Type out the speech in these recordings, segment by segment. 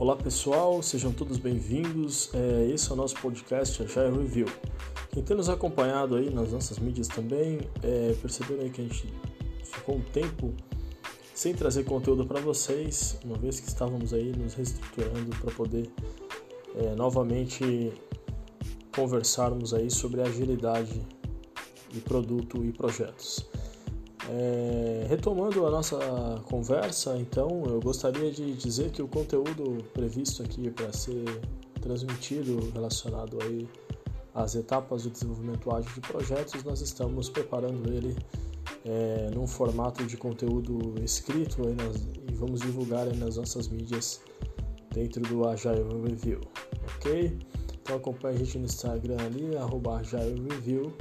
Olá pessoal, sejam todos bem-vindos. É, esse é o nosso podcast Agile Review. Quem tem nos acompanhado aí nas nossas mídias também, é, perceberam aí que a gente ficou um tempo sem trazer conteúdo para vocês, uma vez que estávamos aí nos reestruturando para poder é, novamente conversarmos aí sobre agilidade e produto e projetos. É, retomando a nossa conversa, então, eu gostaria de dizer que o conteúdo previsto aqui para ser transmitido relacionado aí às etapas de desenvolvimento ágil de projetos, nós estamos preparando ele é, num formato de conteúdo escrito nas, e vamos divulgar nas nossas mídias dentro do Agile Review, ok? Então acompanhe a gente no Instagram ali, arroba Agile Review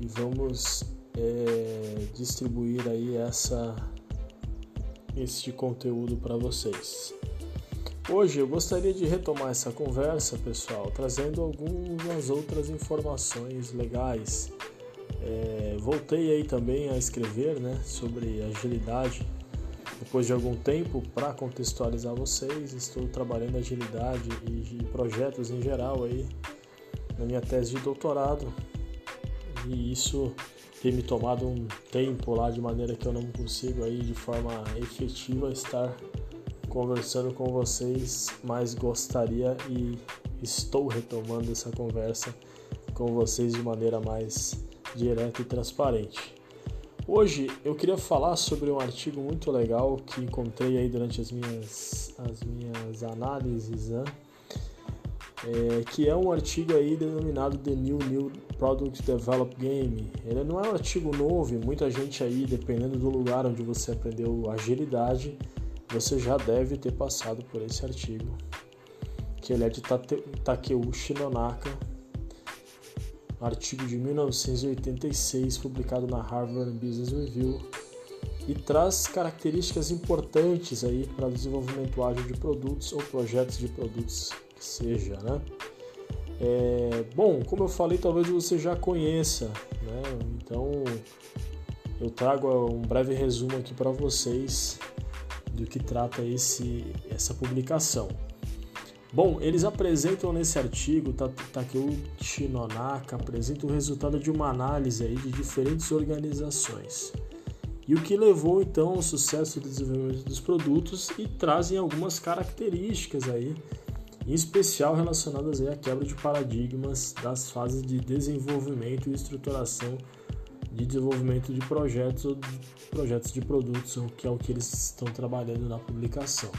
e vamos é, distribuir aí essa este conteúdo para vocês. Hoje eu gostaria de retomar essa conversa, pessoal, trazendo algumas outras informações legais. É, voltei aí também a escrever né, sobre agilidade depois de algum tempo para contextualizar vocês. Estou trabalhando agilidade e projetos em geral aí na minha tese de doutorado e isso tem me tomado um tempo lá de maneira que eu não consigo aí de forma efetiva estar conversando com vocês, mas gostaria e estou retomando essa conversa com vocês de maneira mais direta e transparente. Hoje eu queria falar sobre um artigo muito legal que encontrei aí durante as minhas, as minhas análises, né? É, que é um artigo aí denominado The New New Product Develop Game. Ele não é um artigo novo, muita gente aí, dependendo do lugar onde você aprendeu agilidade, você já deve ter passado por esse artigo. Que ele é de Takeuchi Nonaka, artigo de 1986, publicado na Harvard Business Review, e traz características importantes aí para o desenvolvimento ágil de produtos ou projetos de produtos seja, né? É, bom, como eu falei, talvez você já conheça, né? Então eu trago um breve resumo aqui para vocês do que trata esse, essa publicação. Bom, eles apresentam nesse artigo, Takeuchi Nonaka apresenta o resultado de uma análise aí de diferentes organizações e o que levou então ao sucesso do desenvolvimento dos produtos e trazem algumas características aí em especial relacionadas à quebra de paradigmas das fases de desenvolvimento e estruturação de desenvolvimento de projetos ou de projetos de produtos, que é o que eles estão trabalhando na publicação.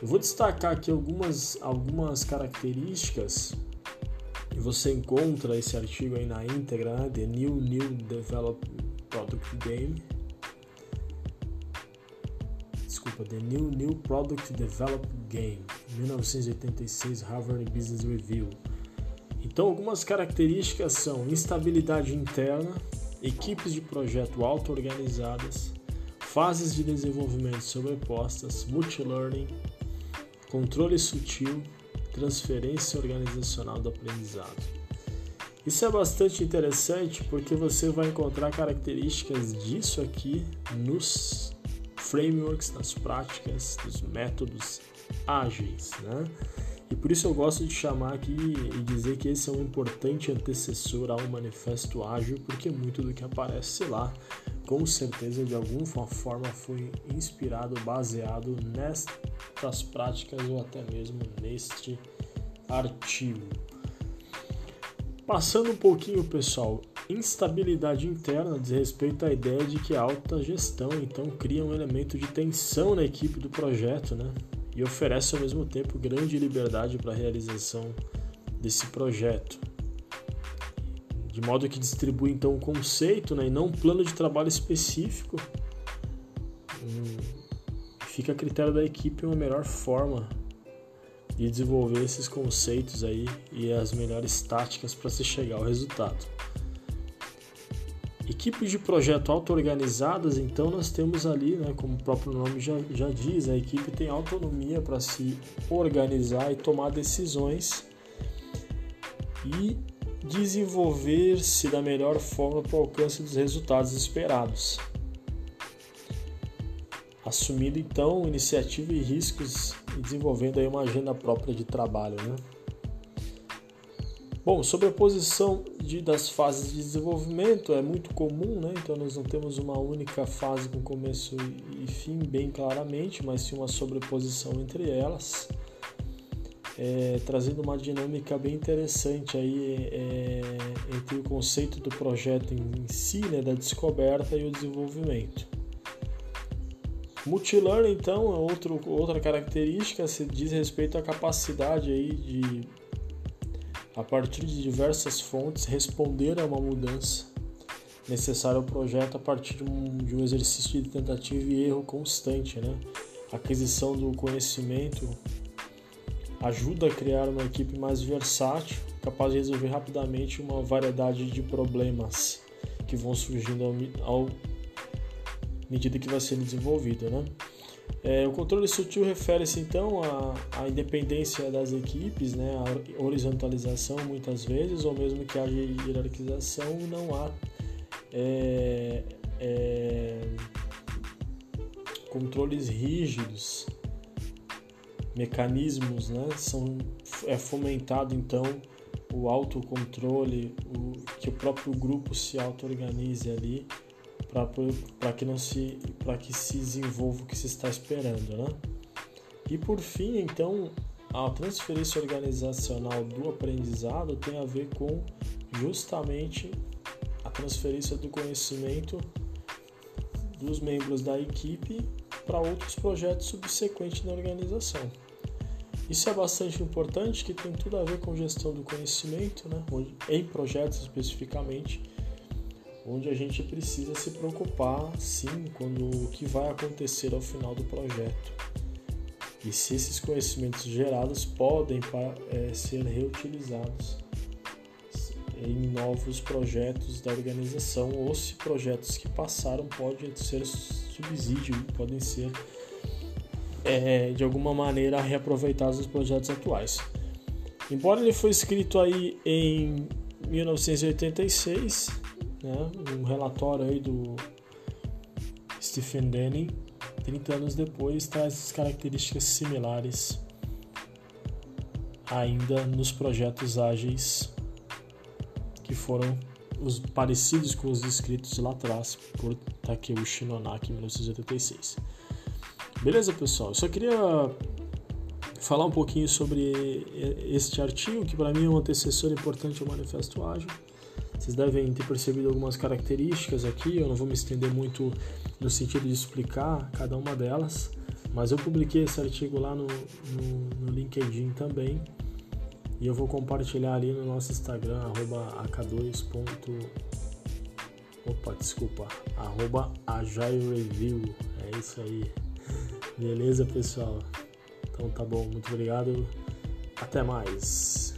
Eu vou destacar aqui algumas, algumas características e você encontra esse artigo aí na íntegra, né? The New New Product Game desculpa, The New New Product Develop Game, 1986 Harvard Business Review. Então, algumas características são instabilidade interna, equipes de projeto auto-organizadas, fases de desenvolvimento sobrepostas, multilearning, controle sutil, transferência organizacional do aprendizado. Isso é bastante interessante porque você vai encontrar características disso aqui nos frameworks, nas práticas, dos métodos ágeis, né? E por isso eu gosto de chamar aqui e dizer que esse é um importante antecessor ao manifesto ágil, porque muito do que aparece lá, com certeza de alguma forma foi inspirado, baseado nestas práticas ou até mesmo neste artigo. Passando um pouquinho, pessoal, instabilidade interna diz respeito à ideia de que a alta gestão então cria um elemento de tensão na equipe do projeto, né? E oferece ao mesmo tempo grande liberdade para a realização desse projeto. De modo que distribui então um conceito né, e não um plano de trabalho específico. Fica a critério da equipe uma melhor forma de desenvolver esses conceitos aí e as melhores táticas para se chegar ao resultado. Equipes de projeto auto-organizadas, então nós temos ali, né, como o próprio nome já, já diz, a equipe tem autonomia para se organizar e tomar decisões e desenvolver-se da melhor forma para o alcance dos resultados esperados. assumindo então iniciativa e riscos e desenvolvendo aí uma agenda própria de trabalho, né? Bom, sobre a posição de, das fases de desenvolvimento é muito comum, né? Então nós não temos uma única fase com começo e fim bem claramente, mas sim uma sobreposição entre elas, é, trazendo uma dinâmica bem interessante aí é, entre o conceito do projeto em si, né, da descoberta e o desenvolvimento. Multilearning, então, é outro, outra característica se diz respeito à capacidade aí de a partir de diversas fontes, responder a uma mudança necessária ao projeto a partir de um, de um exercício de tentativa e erro constante. Né? A aquisição do conhecimento ajuda a criar uma equipe mais versátil, capaz de resolver rapidamente uma variedade de problemas que vão surgindo ao, ao medida que vai sendo desenvolvido. Né? É, o controle sutil refere-se então à, à, independência das equipes, né, à horizontalização muitas vezes, ou mesmo que haja hierarquização, não há é, é, controles rígidos, mecanismos, né, são, é fomentado então o autocontrole, o, que o próprio grupo se auto-organize ali para que não se para que se desenvolva o que se está esperando, né? E por fim, então, a transferência organizacional do aprendizado tem a ver com justamente a transferência do conhecimento dos membros da equipe para outros projetos subsequentes na organização. Isso é bastante importante, que tem tudo a ver com gestão do conhecimento, né? em projetos especificamente, onde a gente precisa se preocupar sim quando o que vai acontecer ao final do projeto e se esses conhecimentos gerados podem é, ser reutilizados em novos projetos da organização ou se projetos que passaram podem ser subsídio, podem ser é, de alguma maneira reaproveitados nos projetos atuais. Embora ele foi escrito aí em 1986, né? um relatório aí do Stephen Denning, 30 anos depois, traz características similares ainda nos projetos ágeis que foram os parecidos com os descritos lá atrás por Takeuchi Nonaki em 1986. Beleza, pessoal? Eu só queria falar um pouquinho sobre este artigo, que para mim é um antecessor importante ao Manifesto Ágil. Vocês devem ter percebido algumas características aqui, eu não vou me estender muito no sentido de explicar cada uma delas, mas eu publiquei esse artigo lá no, no, no LinkedIn também e eu vou compartilhar ali no nosso Instagram, arroba ak2. Opa, desculpa, arroba. É isso aí. Beleza, pessoal? Então tá bom, muito obrigado. Até mais.